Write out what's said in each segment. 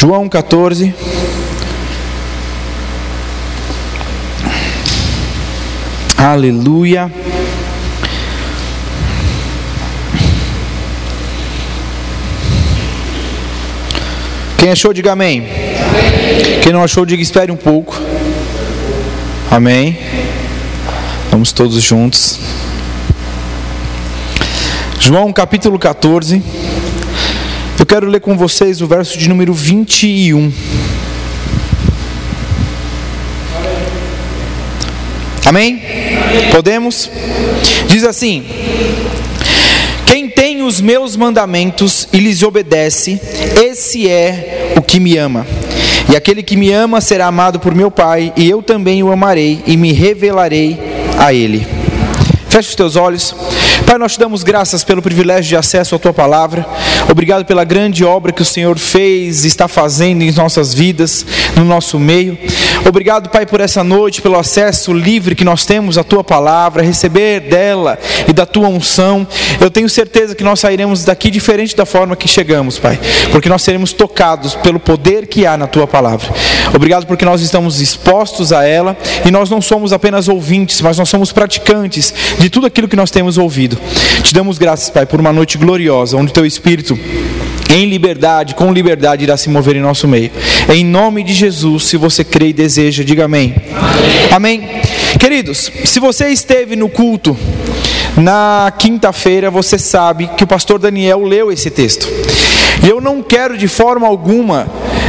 João 14. Aleluia. Quem achou, diga amém. Quem não achou, diga espere um pouco. Amém. Vamos todos juntos. João capítulo 14. Quero ler com vocês o verso de número 21. Amém? Podemos? Diz assim: Quem tem os meus mandamentos e lhes obedece, esse é o que me ama. E aquele que me ama será amado por meu Pai, e eu também o amarei e me revelarei a ele. Feche os teus olhos. Pai, nós te damos graças pelo privilégio de acesso à tua palavra. Obrigado pela grande obra que o Senhor fez e está fazendo em nossas vidas, no nosso meio. Obrigado, Pai, por essa noite, pelo acesso livre que nós temos à tua palavra, receber dela e da tua unção. Eu tenho certeza que nós sairemos daqui diferente da forma que chegamos, Pai, porque nós seremos tocados pelo poder que há na tua palavra. Obrigado porque nós estamos expostos a ela e nós não somos apenas ouvintes, mas nós somos praticantes de tudo aquilo que nós temos ouvido. Te damos graças, Pai, por uma noite gloriosa, onde teu Espírito em liberdade, com liberdade, irá se mover em nosso meio. Em nome de Jesus, se você crê e deseja, diga amém. Amém. amém. Queridos, se você esteve no culto na quinta-feira, você sabe que o pastor Daniel leu esse texto. E eu não quero de forma alguma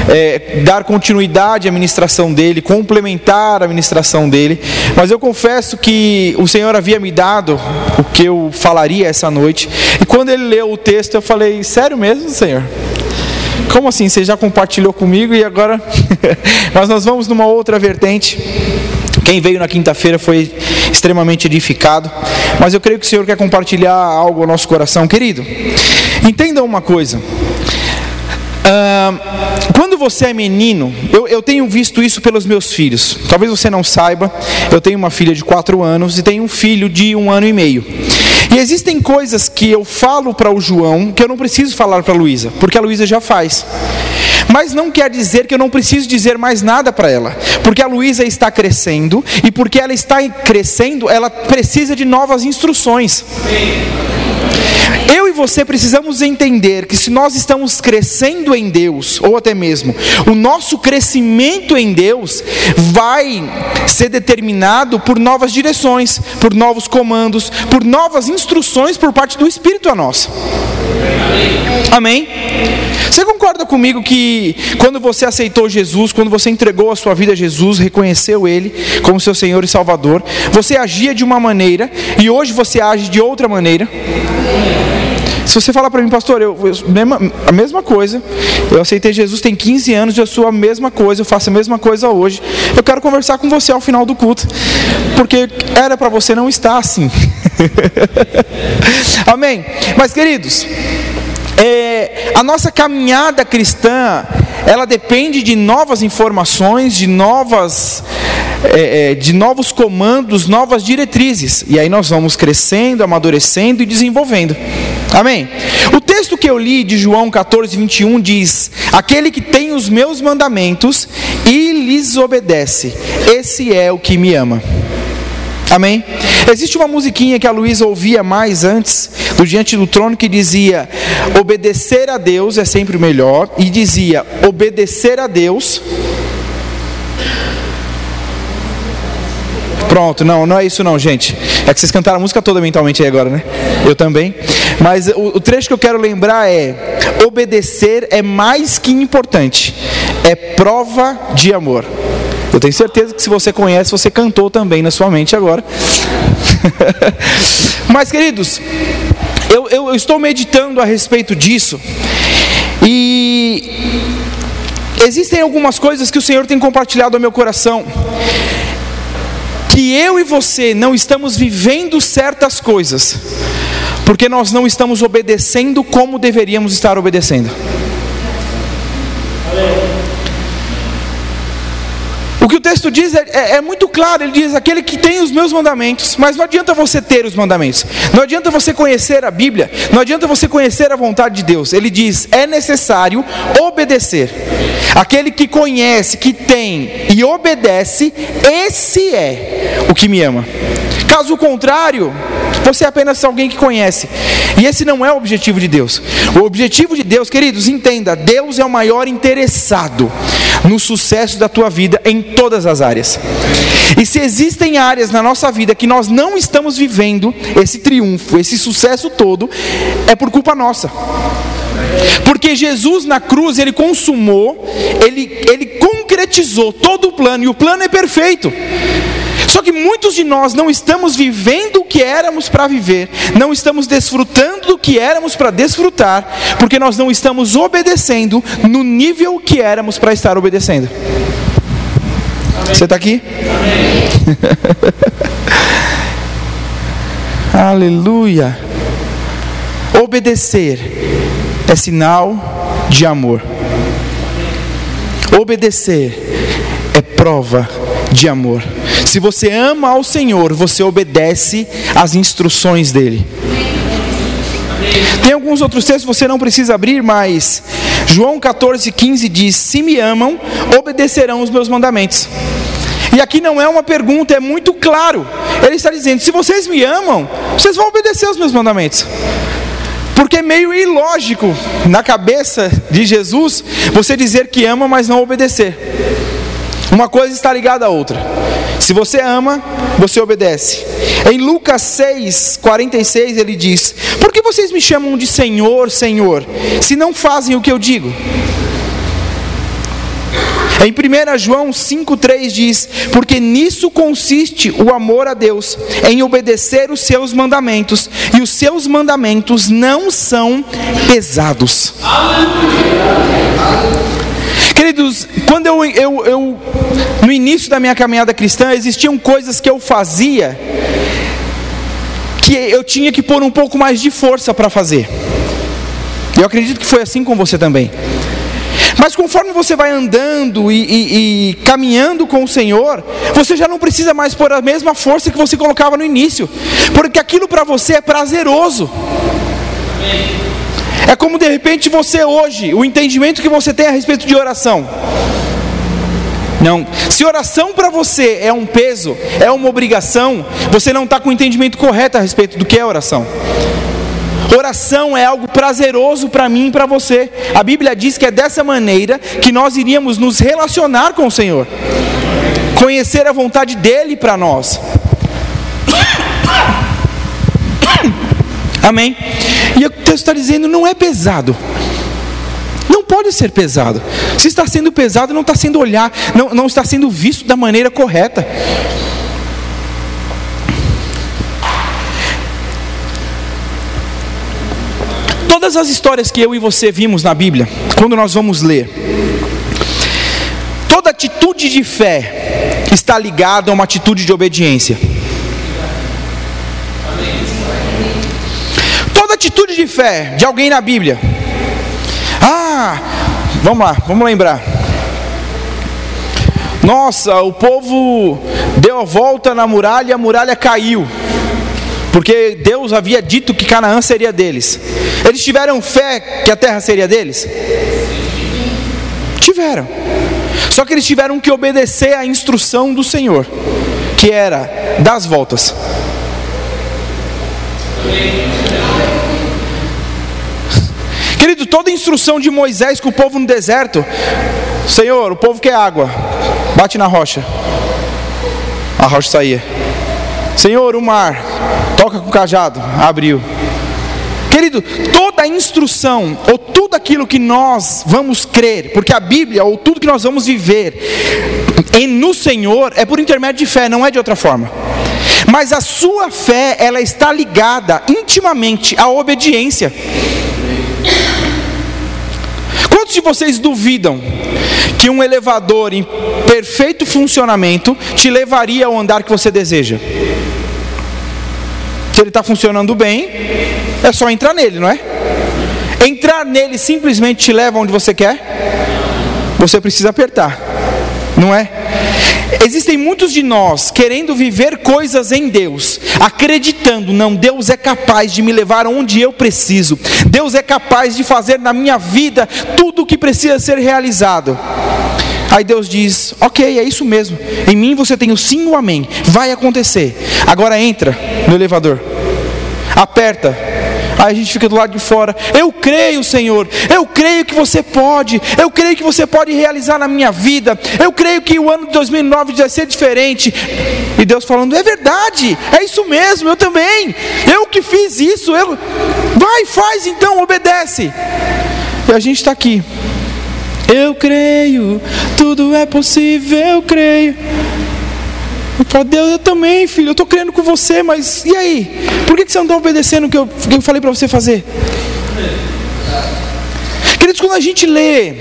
é, dar continuidade à ministração dele, complementar a ministração dele, mas eu confesso que o Senhor havia me dado o que eu falaria essa noite, e quando ele leu o texto, eu falei: Sério mesmo, Senhor? Como assim? Você já compartilhou comigo e agora. mas nós vamos numa outra vertente. Quem veio na quinta-feira foi extremamente edificado, mas eu creio que o Senhor quer compartilhar algo ao nosso coração, querido. Entenda uma coisa: Quando você é menino, eu, eu, tenho visto isso pelos meus filhos. Talvez você não saiba, eu tenho uma filha de 4 anos e tenho um filho de um ano e meio. E existem coisas que eu falo para o João que eu não preciso falar para a Luísa, porque a Luísa já faz. Mas não quer dizer que eu não preciso dizer mais nada para ela, porque a Luísa está crescendo e porque ela está crescendo, ela precisa de novas instruções. Eu e você precisamos entender que se nós estamos crescendo em Deus, ou até mesmo o nosso crescimento em Deus, vai ser determinado por novas direções, por novos comandos, por novas instruções por parte do Espírito a nós. Amém? Você concorda comigo que quando você aceitou Jesus, quando você entregou a sua vida a Jesus, reconheceu Ele como seu Senhor e Salvador, você agia de uma maneira e hoje você age de outra maneira? Se você falar para mim, pastor, eu, eu, mesma, a mesma coisa, eu aceitei Jesus tem 15 anos, eu sou a mesma coisa, eu faço a mesma coisa hoje. Eu quero conversar com você ao final do culto, porque era para você não estar assim. Amém? Mas queridos, é, a nossa caminhada cristã, ela depende de novas informações, de novas, é, é, de novos comandos, novas diretrizes. E aí nós vamos crescendo, amadurecendo e desenvolvendo. Amém? O texto que eu li de João 14, 21 diz: Aquele que tem os meus mandamentos e lhes obedece, esse é o que me ama. Amém? Existe uma musiquinha que a Luísa ouvia mais antes, do Diante do Trono, que dizia: Obedecer a Deus é sempre melhor, e dizia: Obedecer a Deus. Pronto, não, não é isso não, gente. É que vocês cantaram a música toda mentalmente aí agora, né? Eu também. Mas o, o trecho que eu quero lembrar é: obedecer é mais que importante, é prova de amor. Eu tenho certeza que se você conhece, você cantou também na sua mente agora. Mas, queridos, eu, eu, estou meditando a respeito disso e existem algumas coisas que o Senhor tem compartilhado ao meu coração. Que eu e você não estamos vivendo certas coisas, porque nós não estamos obedecendo como deveríamos estar obedecendo. O que o texto diz é, é, é, muito claro: ele diz, aquele que tem os meus mandamentos, mas não adianta você ter os mandamentos, não adianta você conhecer a Bíblia, não adianta você conhecer a vontade de Deus. Ele diz, é necessário obedecer. aquele que conhece, que tem e obedece, esse é o que me ama. Caso contrário, você é apenas alguém que conhece. E esse não é o objetivo de Deus. O objetivo de Deus, queridos, entenda: Deus é o maior interessado no sucesso da tua vida em todas as áreas. E se existem áreas na nossa vida que nós não estamos vivendo esse triunfo, esse sucesso todo, é por culpa nossa. Porque Jesus na cruz, ele consumou, ele, ele concretizou todo o plano, e o plano é perfeito. Só que muitos de nós não estamos vivendo o que éramos para viver, não estamos desfrutando do que éramos para desfrutar, porque nós não estamos obedecendo no nível que éramos para estar obedecendo. Você está aqui? Aleluia. Obedecer é sinal de amor. Obedecer é prova de amor. Se você ama ao Senhor, você obedece às instruções dele. Tem alguns outros textos você não precisa abrir, mas João 14, 15 diz: Se me amam, obedecerão os meus mandamentos. E aqui não é uma pergunta, é muito claro. Ele está dizendo: se vocês me amam, vocês vão obedecer os meus mandamentos. Porque é meio ilógico na cabeça de Jesus você dizer que ama, mas não obedecer. Uma coisa está ligada à outra. Se você ama, você obedece. Em Lucas 6, 46, ele diz: Por que vocês me chamam de Senhor, Senhor, se não fazem o que eu digo? Em 1 João 5,3 diz: Porque nisso consiste o amor a Deus, em obedecer os seus mandamentos, e os seus mandamentos não são pesados. Queridos, quando eu, eu, eu, no início da minha caminhada cristã, existiam coisas que eu fazia que eu tinha que pôr um pouco mais de força para fazer. Eu acredito que foi assim com você também. Mas conforme você vai andando e, e, e, caminhando com o Senhor, você já não precisa mais pôr a mesma força que você colocava no início, porque aquilo para você é prazeroso. Amém. É como de repente você hoje, o entendimento que você tem a respeito de oração. Não, se oração para você é um peso, é uma obrigação, você não está com o entendimento correto a respeito do que é oração. Oração é algo prazeroso para mim e para você. A Bíblia diz que é dessa maneira que nós iríamos nos relacionar com o Senhor, conhecer a vontade dEle para nós. Amém? Texto está dizendo: não é pesado. Não pode ser pesado. Se está sendo pesado, não está sendo olhar, não, não está sendo visto da maneira correta. Todas as histórias que eu e você vimos na Bíblia, quando nós vamos ler, toda atitude de fé está ligada a uma atitude de obediência. Atitude de fé de alguém na Bíblia. Ah, vamos lá, vamos lembrar. Nossa, o povo deu a volta na muralha e a muralha caiu. Porque Deus havia dito que Canaã seria deles. Eles tiveram fé que a terra seria deles? Tiveram. Só que eles tiveram que obedecer à instrução do Senhor, que era das voltas. Querido, toda a instrução de Moisés com o povo no deserto, Senhor, o povo quer água, bate na rocha, a rocha saía. Senhor, o mar, toca com o cajado, abriu. Querido, toda a instrução, ou tudo aquilo que nós vamos crer, porque a Bíblia, ou tudo que nós vamos viver em, no Senhor, é por intermédio de fé, não é de outra forma. Mas a sua fé, ela está ligada intimamente à obediência. Quantos de vocês duvidam que um elevador em perfeito funcionamento te levaria ao andar que você deseja? Se ele está funcionando bem, é só entrar nele, não é? Entrar nele simplesmente te leva onde você quer? Você precisa apertar, não é? Existem muitos de nós querendo viver coisas em Deus, acreditando, não, Deus é capaz de me levar onde eu preciso, Deus é capaz de fazer na minha vida tudo o que precisa ser realizado. Aí Deus diz: Ok, é isso mesmo. Em mim você tem o sim e o amém. Vai acontecer. Agora entra no elevador. Aperta. Aí a gente fica do lado de fora. Eu creio, Senhor. Eu creio que você pode. Eu creio que você pode realizar na minha vida. Eu creio que o ano de 2009 vai ser diferente. E Deus falando: É verdade. É isso mesmo. Eu também. Eu que fiz isso. Eu... Vai, faz então. Obedece. E a gente está aqui eu creio, tudo é possível, eu creio. Falo, Deus, eu também, filho, eu estou crendo com você, mas e aí? Por que você não está obedecendo o que eu, que eu falei para você fazer? Queridos, quando a gente lê,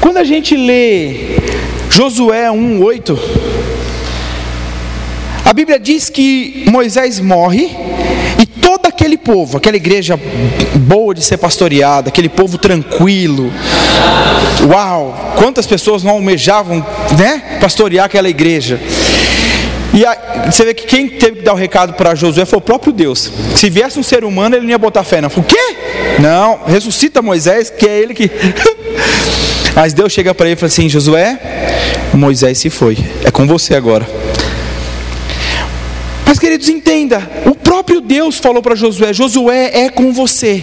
quando a gente lê Josué 1,8, a Bíblia diz que Moisés morre aquele povo, aquela igreja boa de ser pastoreada, aquele povo tranquilo, uau, quantas pessoas não almejavam, né, pastorear aquela igreja. E a, você vê que quem teve que dar o recado para Josué foi o próprio Deus. Se viesse um ser humano, ele não ia botar fé, não. O quê? Não, ressuscita Moisés, que é ele que. Mas Deus chega para ele e fala assim: Josué, Moisés se foi, é com você agora. Mas queridos, entenda, o próprio Deus falou para Josué: Josué é com você.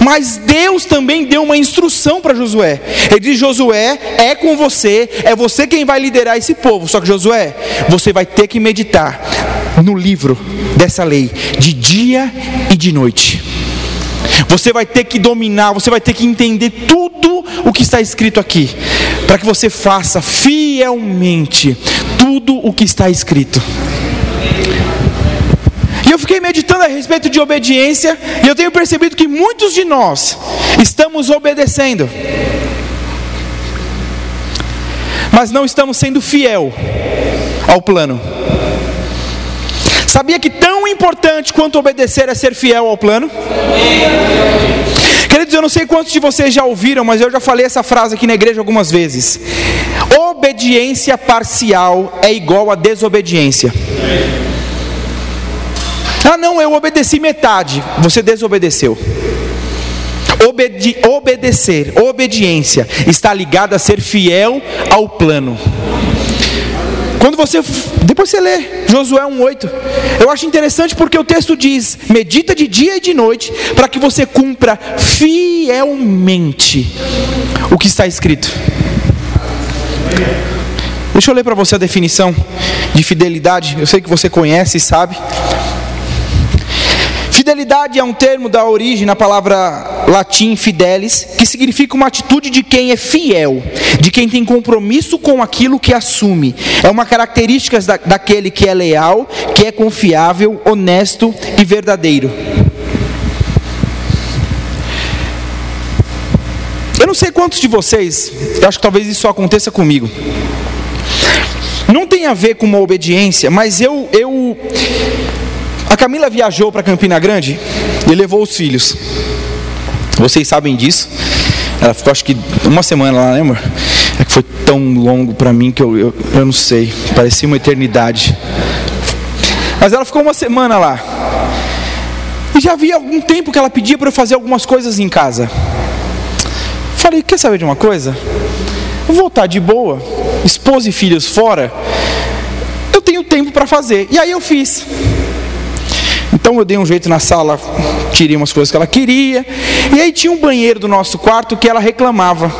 Mas Deus também deu uma instrução para Josué. Ele diz: Josué é com você, é você quem vai liderar esse povo. Só que Josué, você vai ter que meditar no livro dessa lei de dia e de noite. Você vai ter que dominar, você vai ter que entender tudo o que está escrito aqui, para que você faça fielmente tudo o que está escrito. Eu fiquei meditando a respeito de obediência, e eu tenho percebido que muitos de nós estamos obedecendo, mas não estamos sendo fiel ao plano. Sabia que tão importante quanto obedecer é ser fiel ao plano? Queridos, eu não sei quantos de vocês já ouviram, mas eu já falei essa frase aqui na igreja algumas vezes. Obediência parcial é igual a desobediência. Ah, não, eu obedeci metade. Você desobedeceu. Obedi obedecer, obediência, está ligada a ser fiel ao plano. Quando você, depois você lê Josué 1:8. Eu acho interessante porque o texto diz: "Medita de dia e de noite, para que você cumpra fielmente o que está escrito". Deixa eu ler para você a definição de fidelidade. Eu sei que você conhece e sabe. Fidelidade é um termo da origem na palavra latim fidelis, que significa uma atitude de quem é fiel, de quem tem compromisso com aquilo que assume. É uma característica da, daquele que é leal, que é confiável, honesto e verdadeiro. Eu não sei quantos de vocês, eu acho que talvez isso aconteça comigo. Não tem a ver com uma obediência, mas eu, eu a Camila viajou para Campina Grande e levou os filhos. Vocês sabem disso. Ela ficou acho que uma semana lá, amor? É que foi tão longo para mim que eu, eu, eu não sei. Parecia uma eternidade. Mas ela ficou uma semana lá. E já havia algum tempo que ela pedia para eu fazer algumas coisas em casa. Falei, quer saber de uma coisa? Vou voltar de boa, esposa e filhos fora. Eu tenho tempo para fazer. E aí eu fiz. Então eu dei um jeito na sala, tirei umas coisas que ela queria. E aí tinha um banheiro do nosso quarto que ela reclamava.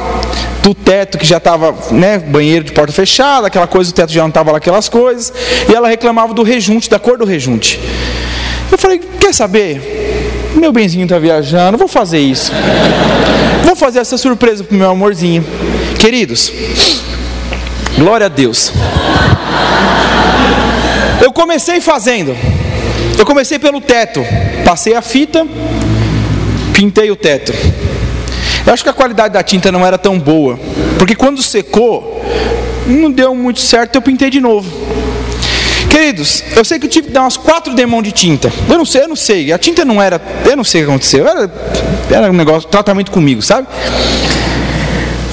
Do teto que já estava, né, banheiro de porta fechada, aquela coisa, o teto já não estava lá aquelas coisas. E ela reclamava do rejunte, da cor do rejunte. Eu falei, quer saber? Meu benzinho está viajando, vou fazer isso. Vou fazer essa surpresa pro meu amorzinho. Queridos, glória a Deus. Eu comecei fazendo. Eu comecei pelo teto, passei a fita, pintei o teto. Eu acho que a qualidade da tinta não era tão boa, porque quando secou, não deu muito certo, eu pintei de novo. Queridos, eu sei que eu tive que dar umas quatro demãos de tinta. Eu não sei, eu não sei. A tinta não era, eu não sei o que aconteceu. Era, era um negócio, tratamento comigo, sabe?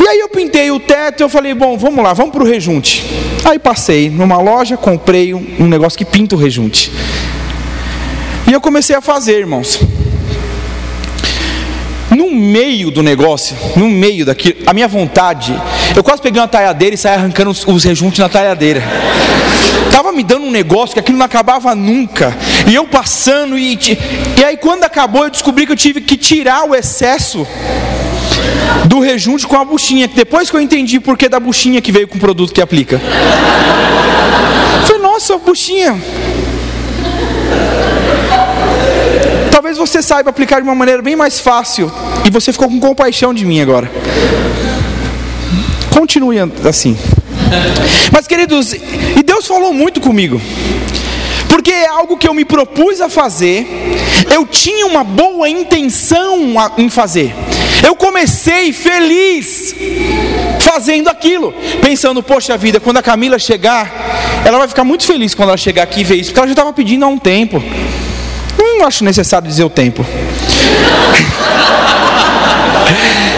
E aí eu pintei o teto, eu falei, bom, vamos lá, vamos para o rejunte. Aí passei numa loja, comprei um, um negócio que pinta o rejunte. E eu comecei a fazer, irmãos. No meio do negócio, no meio daquilo, a minha vontade, eu quase peguei uma talhadeira e saí arrancando os, os rejuntes na talhadeira. Tava me dando um negócio que aquilo não acabava nunca. E eu passando e e aí quando acabou eu descobri que eu tive que tirar o excesso do rejunte com a buchinha. Depois que eu entendi por que da buchinha que veio com o produto que aplica. Falei, nossa, buchinha. Talvez você saiba aplicar de uma maneira bem mais fácil. E você ficou com compaixão de mim agora. Continue assim. Mas queridos, e Deus falou muito comigo. Porque é algo que eu me propus a fazer, eu tinha uma boa intenção em fazer. Eu comecei feliz fazendo aquilo, pensando, poxa vida, quando a Camila chegar, ela vai ficar muito feliz quando ela chegar aqui e ver isso, porque ela já estava pedindo há um tempo. Não acho necessário dizer o tempo.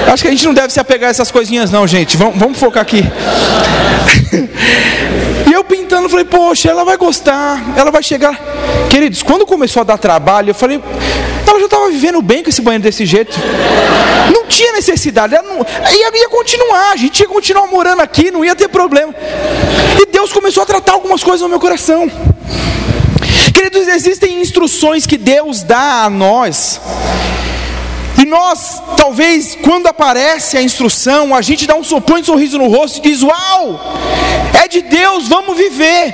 Acho que a gente não deve se apegar a essas coisinhas, não, gente. Vamos, vamos focar aqui. e eu pintando, falei, poxa, ela vai gostar, ela vai chegar. Queridos, quando começou a dar trabalho, eu falei, ela já estava vivendo bem com esse banheiro desse jeito. Não tinha necessidade, ela não, ia, ia continuar, a gente ia continuar morando aqui, não ia ter problema. E Deus começou a tratar algumas coisas no meu coração. Queridos, existem instruções que Deus dá a nós e nós, talvez, quando aparece a instrução, a gente dá um põe um sorriso no rosto e diz: Uau, é de Deus, vamos viver.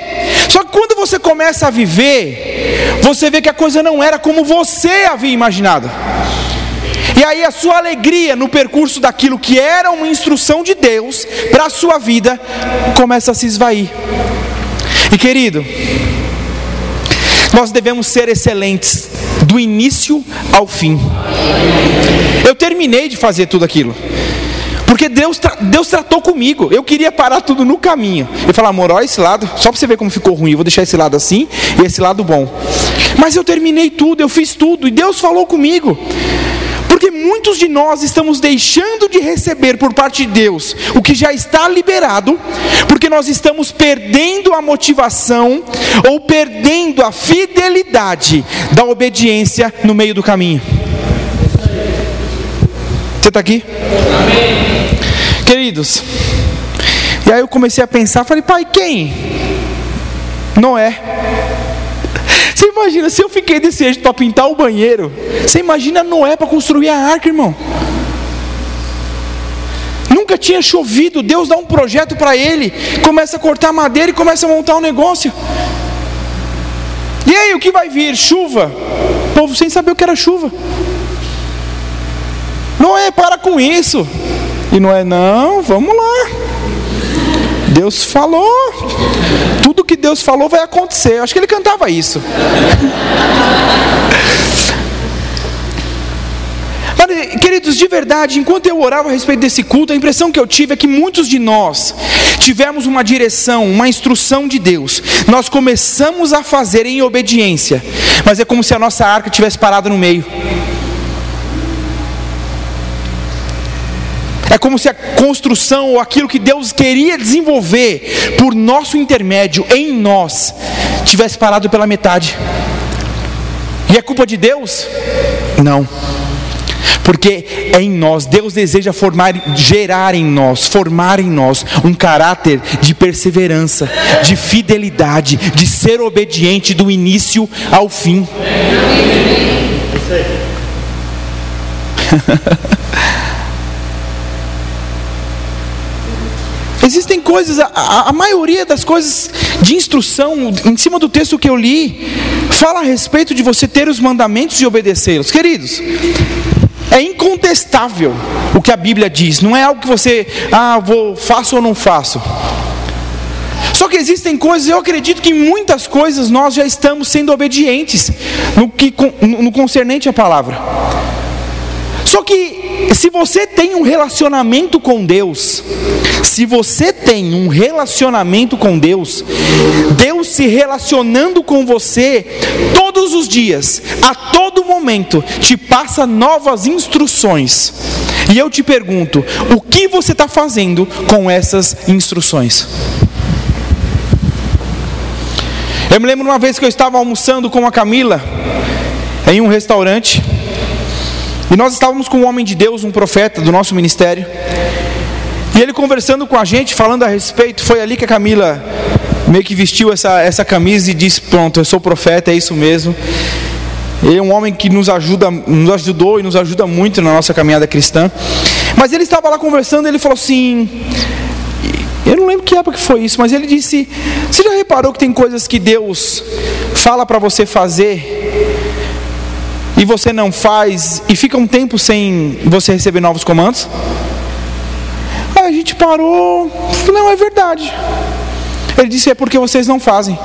Só que quando você começa a viver, você vê que a coisa não era como você havia imaginado. E aí a sua alegria no percurso daquilo que era uma instrução de Deus para a sua vida começa a se esvair. E querido, nós devemos ser excelentes do início ao fim. Eu terminei de fazer tudo aquilo. Porque Deus, Deus tratou comigo. Eu queria parar tudo no caminho. Eu falei, amor, olha esse lado, só para você ver como ficou ruim. Eu vou deixar esse lado assim e esse lado bom. Mas eu terminei tudo, eu fiz tudo e Deus falou comigo. Muitos de nós estamos deixando de receber por parte de Deus o que já está liberado, porque nós estamos perdendo a motivação ou perdendo a fidelidade da obediência no meio do caminho. Você está aqui? Amém. Queridos, e aí eu comecei a pensar, falei, pai, quem? Noé. Você imagina, se eu fiquei desse jeito para pintar o banheiro, você imagina Noé para construir a arca, irmão? Nunca tinha chovido, Deus dá um projeto para ele, começa a cortar madeira e começa a montar um negócio. E aí, o que vai vir? Chuva. O povo sem saber o que era chuva. Noé, para com isso. E Noé, não, vamos lá. Deus falou. Tudo que Deus falou vai acontecer. Eu acho que ele cantava isso. Queridos, de verdade, enquanto eu orava a respeito desse culto, a impressão que eu tive é que muitos de nós tivemos uma direção, uma instrução de Deus. Nós começamos a fazer em obediência, mas é como se a nossa arca tivesse parado no meio. É como se a construção ou aquilo que Deus queria desenvolver por nosso intermédio em nós tivesse parado pela metade. E é culpa de Deus? Não. Porque é em nós, Deus deseja formar, gerar em nós, formar em nós um caráter de perseverança, de fidelidade, de ser obediente do início ao fim. Existem coisas, a, a, maioria das coisas de instrução, em cima do texto que eu li, fala a respeito de você ter os mandamentos e obedecê-los. Queridos, é incontestável o que a Bíblia diz, não é algo que você, ah, vou, faço ou não faço. Só que existem coisas, eu acredito que em muitas coisas nós já estamos sendo obedientes no, que, no concernente à palavra. Só que se você tem um relacionamento com Deus, se você tem um relacionamento com Deus, Deus se relacionando com você todos os dias, a todo momento, te passa novas instruções. E eu te pergunto: o que você está fazendo com essas instruções? Eu me lembro uma vez que eu estava almoçando com a Camila em um restaurante. E nós estávamos com um homem de Deus, um profeta do nosso ministério. E ele conversando com a gente, falando a respeito, foi ali que a Camila meio que vestiu essa, essa camisa e disse: Pronto, eu sou profeta, é isso mesmo. Ele é um homem que nos ajuda, nos ajudou e nos ajuda muito na nossa caminhada cristã. Mas ele estava lá conversando e ele falou assim: eu não lembro que época que foi isso, mas ele disse: Você já reparou que tem coisas que Deus fala para você fazer e você não faz e fica um tempo sem você receber novos comandos? Aí a gente parou, não é verdade. Ele disse: É porque vocês não fazem.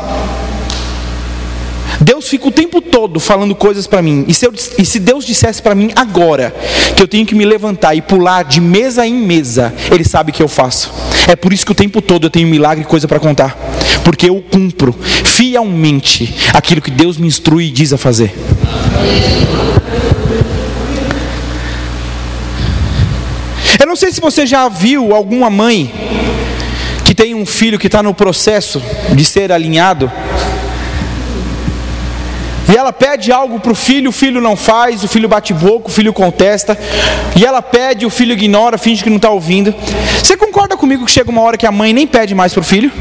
Deus fica o tempo todo falando coisas para mim. E se, eu, e se Deus dissesse para mim agora que eu tenho que me levantar e pular de mesa em mesa, Ele sabe que eu faço. É por isso que o tempo todo eu tenho milagre e coisa para contar. Porque eu cumpro fielmente aquilo que Deus me instrui e diz a fazer. Eu não sei se você já viu alguma mãe que tem um filho que está no processo de ser alinhado e ela pede algo para o filho, o filho não faz, o filho bate boca, o filho contesta. E ela pede, o filho ignora, finge que não está ouvindo. Você concorda comigo que chega uma hora que a mãe nem pede mais para o filho?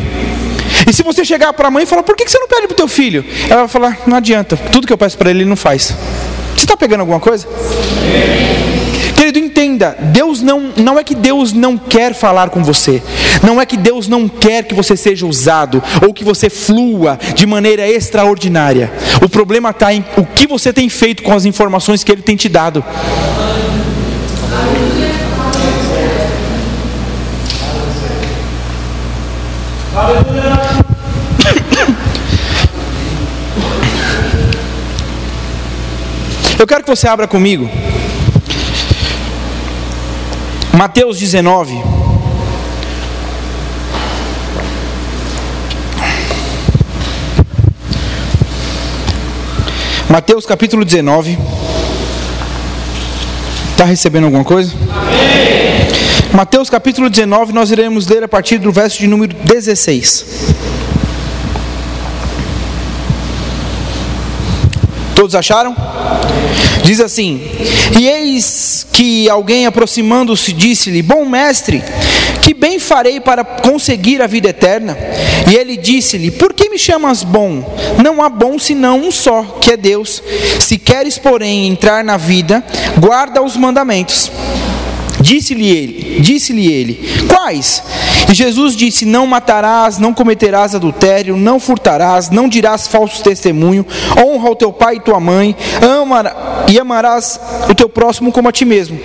E se você chegar para a mãe e falar, por que você não pede para o teu filho? Ela vai falar, não adianta, tudo que eu peço para ele, ele não faz. Você está pegando alguma coisa? Querido, entenda, Deus não, não é que Deus não quer falar com você, não é que Deus não quer que você seja usado ou que você flua de maneira extraordinária. O problema está em o que você tem feito com as informações que Ele tem te dado. Eu quero que você abra comigo Mateus 19. Mateus capítulo 19. Está recebendo alguma coisa? Amém. Mateus capítulo 19, nós iremos ler a partir do verso de número 16. Todos acharam? Diz assim: E eis que alguém aproximando-se disse-lhe: Bom mestre, que bem farei para conseguir a vida eterna? E ele disse-lhe: Por que me chamas bom? Não há bom senão um só, que é Deus. Se queres, porém, entrar na vida, guarda os mandamentos. Disse-lhe ele, disse-lhe ele: Quais? E Jesus disse: Não matarás, não cometerás adultério, não furtarás, não dirás falso testemunho, honra o teu pai e tua mãe, ama e amarás o teu próximo como a ti mesmo.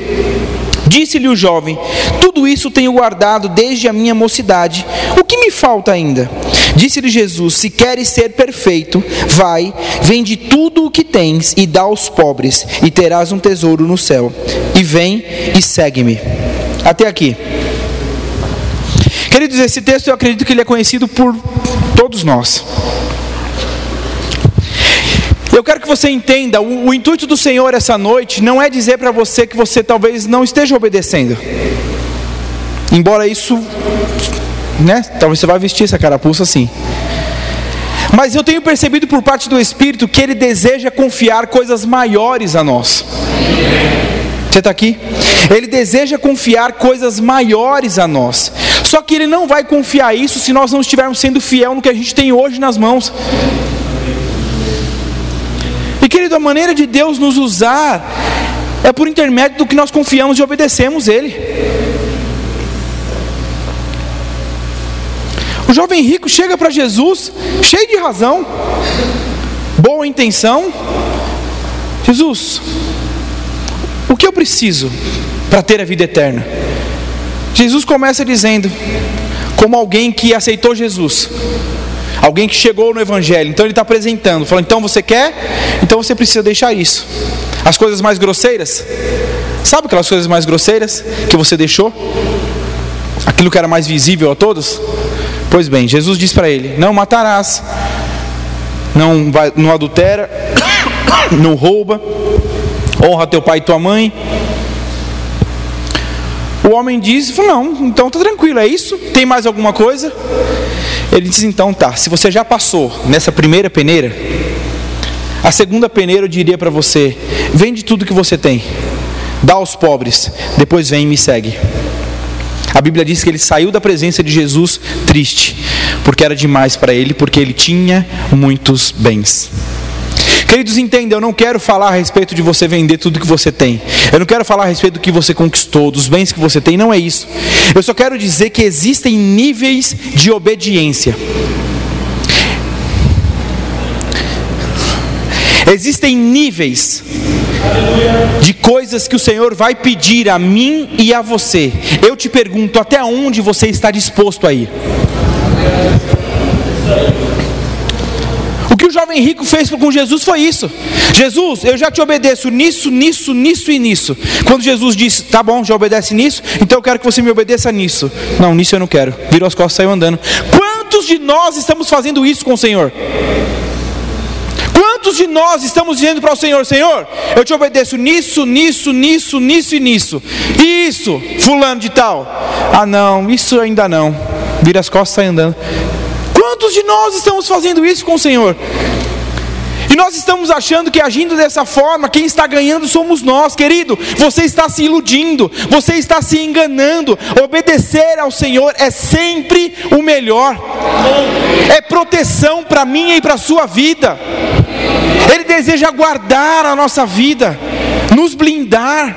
Disse-lhe o jovem: Tudo isso tenho guardado desde a minha mocidade. O que me falta ainda? Disse-lhe Jesus: Se queres ser perfeito, vai, vende tudo o que tens e dá aos pobres, e terás um tesouro no céu. E vem e segue-me. Até aqui. Queridos, esse texto eu acredito que ele é conhecido por todos nós. Eu quero que você entenda, o, o intuito do Senhor essa noite não é dizer para você que você talvez não esteja obedecendo. Embora isso, né? Talvez você vá vestir essa carapuça assim. Mas eu tenho percebido por parte do Espírito que Ele deseja confiar coisas maiores a nós. Você está aqui? Ele deseja confiar coisas maiores a nós. Só que Ele não vai confiar isso se nós não estivermos sendo fiel no que a gente tem hoje nas mãos. E querido, a maneira de Deus nos usar é por intermédio do que nós confiamos e obedecemos Ele. O jovem rico chega para Jesus, cheio de razão, boa intenção. Jesus, o que eu preciso para ter a vida eterna? Jesus começa dizendo, como alguém que aceitou Jesus, Alguém que chegou no Evangelho, então ele está apresentando, falando: então você quer, então você precisa deixar isso. As coisas mais grosseiras, Sabe aquelas coisas mais grosseiras que você deixou? Aquilo que era mais visível a todos? Pois bem, Jesus diz para ele: Não matarás, não, vai, não adultera, não rouba, honra teu pai e tua mãe. O homem diz: Não, então tá tranquilo, é isso? Tem mais alguma coisa? Ele diz: Então tá, se você já passou nessa primeira peneira, a segunda peneira eu diria para você: vende tudo que você tem, dá aos pobres, depois vem e me segue. A Bíblia diz que ele saiu da presença de Jesus triste, porque era demais para ele, porque ele tinha muitos bens. Queridos, entendam, eu não quero falar a respeito de você vender tudo que você tem. Eu não quero falar a respeito do que você conquistou, dos bens que você tem, não é isso. Eu só quero dizer que existem níveis de obediência. Existem níveis de coisas que o Senhor vai pedir a mim e a você. Eu te pergunto, até onde você está disposto a ir? Jovem rico fez com Jesus foi isso. Jesus, eu já te obedeço nisso, nisso, nisso e nisso. Quando Jesus disse, tá bom, já obedece nisso, então eu quero que você me obedeça nisso. Não, nisso eu não quero. Virou as costas e saiu andando. Quantos de nós estamos fazendo isso com o Senhor? Quantos de nós estamos dizendo para o Senhor: Senhor, eu te obedeço nisso, nisso, nisso, nisso e nisso. Isso, fulano de tal. Ah, não, isso ainda não. Vira as costas e sai andando. Quantos de nós estamos fazendo isso com o Senhor? Nós estamos achando que agindo dessa forma, quem está ganhando somos nós, querido. Você está se iludindo, você está se enganando. Obedecer ao Senhor é sempre o melhor, é proteção para minha e para a sua vida. Ele deseja guardar a nossa vida, nos blindar.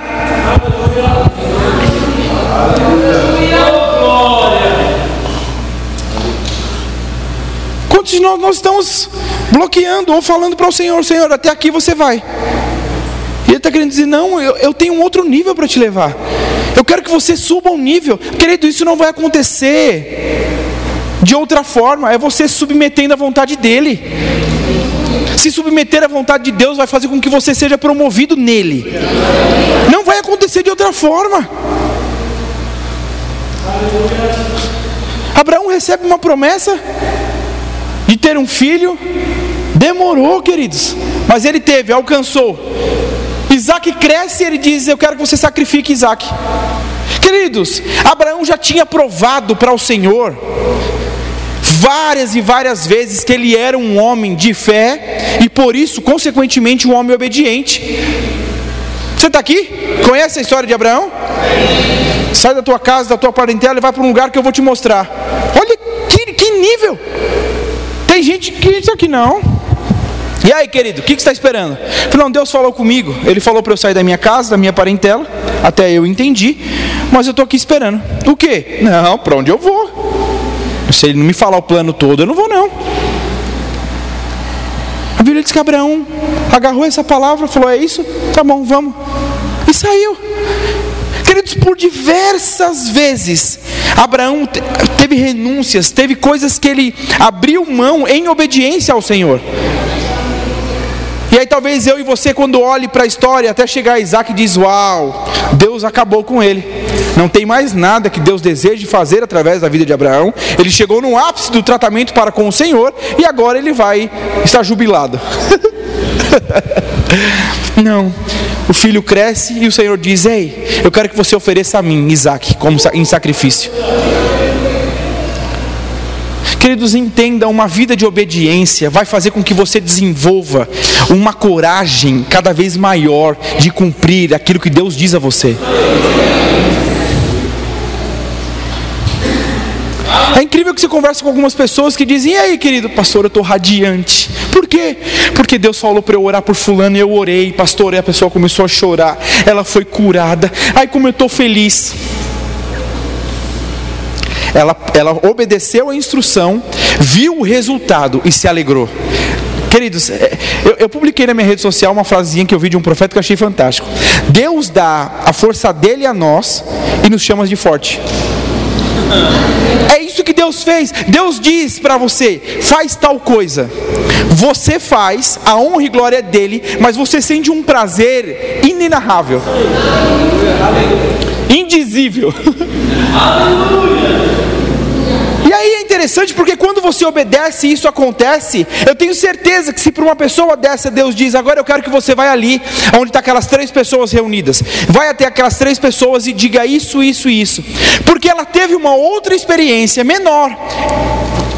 Quantos de nós, nós estamos bloqueando ou falando para o Senhor: Senhor, até aqui você vai. E Ele está querendo dizer: Não, eu, eu tenho um outro nível para te levar. Eu quero que você suba um nível. Querido, isso não vai acontecer de outra forma. É você submetendo à vontade dEle. Se submeter à vontade de Deus vai fazer com que você seja promovido nele. Não vai acontecer de outra forma. Abraão recebe uma promessa ter um filho. Demorou, queridos, mas ele teve, alcançou. Isaac cresce e ele diz: Eu quero que você sacrifique Isaac. Queridos, Abraão já tinha provado para o Senhor várias e várias vezes que ele era um homem de fé e por isso, consequentemente, um homem obediente. Você está aqui? Conhece a história de Abraão? Sai da tua casa, da tua parentela e vai para um lugar que eu vou te mostrar. Olha que, que nível! Tem gente que diz aqui não. E aí, querido, o que, que você está esperando? Não, Deus falou comigo. Ele falou para eu sair da minha casa, da minha parentela. Até eu entendi. Mas eu estou aqui esperando. O quê? Não, para onde eu vou? Se ele não me falar o plano todo, eu não vou não. A Bíblia diz que Abraão agarrou essa palavra, falou: É isso? Tá bom, vamos. E saiu. Queridos, por diversas vezes, Abraão teve renúncias, teve coisas que ele abriu mão em obediência ao Senhor. E aí talvez eu e você, quando olhe para a história, até chegar a Isaac, diz: Uau, Deus acabou com ele. Não tem mais nada que Deus deseje fazer através da vida de Abraão. Ele chegou no ápice do tratamento para com o Senhor e agora ele vai estar jubilado. Não. O filho cresce e o Senhor diz: Ei, eu quero que você ofereça a mim, Isaac, como em sacrifício. Queridos, entendam, uma vida de obediência vai fazer com que você desenvolva uma coragem cada vez maior de cumprir aquilo que Deus diz a você. É incrível que você conversa com algumas pessoas que dizem: E aí, querido pastor, eu estou radiante. Por quê? Porque Deus falou para eu orar por Fulano e eu orei, pastor, e a pessoa começou a chorar, ela foi curada. Ai, como eu estou feliz ela, ela obedeceu a instrução, viu o resultado e se alegrou. Queridos, é, eu, eu, publiquei na minha rede social uma frasinha que eu vi de um profeta que eu achei fantástico. Deus dá a força dele a nós e nos chama de forte. É isso que Deus fez. Deus diz para você: faz tal coisa. Você faz, a honra e glória é dele, mas você sente um prazer inenarrável, indizível. É interessante porque quando você obedece e isso acontece, eu tenho certeza que se para uma pessoa dessa Deus diz, agora eu quero que você vá ali, onde está aquelas três pessoas reunidas, vai até aquelas três pessoas e diga isso, isso e isso, porque ela teve uma outra experiência menor.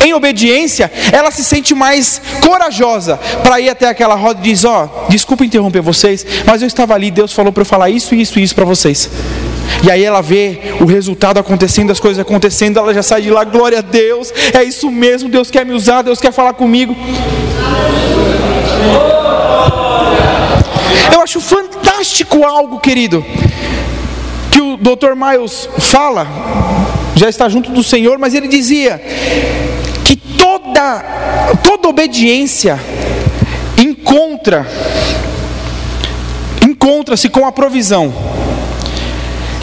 Em obediência, ela se sente mais corajosa para ir até aquela roda e diz: Ó, oh, desculpa interromper vocês, mas eu estava ali, Deus falou para eu falar isso, isso e isso para vocês. E aí ela vê o resultado acontecendo, as coisas acontecendo, ela já sai de lá, glória a Deus, é isso mesmo, Deus quer me usar, Deus quer falar comigo. Eu acho fantástico algo, querido, que o Dr. Miles fala, já está junto do Senhor, mas ele dizia que toda toda obediência encontra encontra-se com a provisão.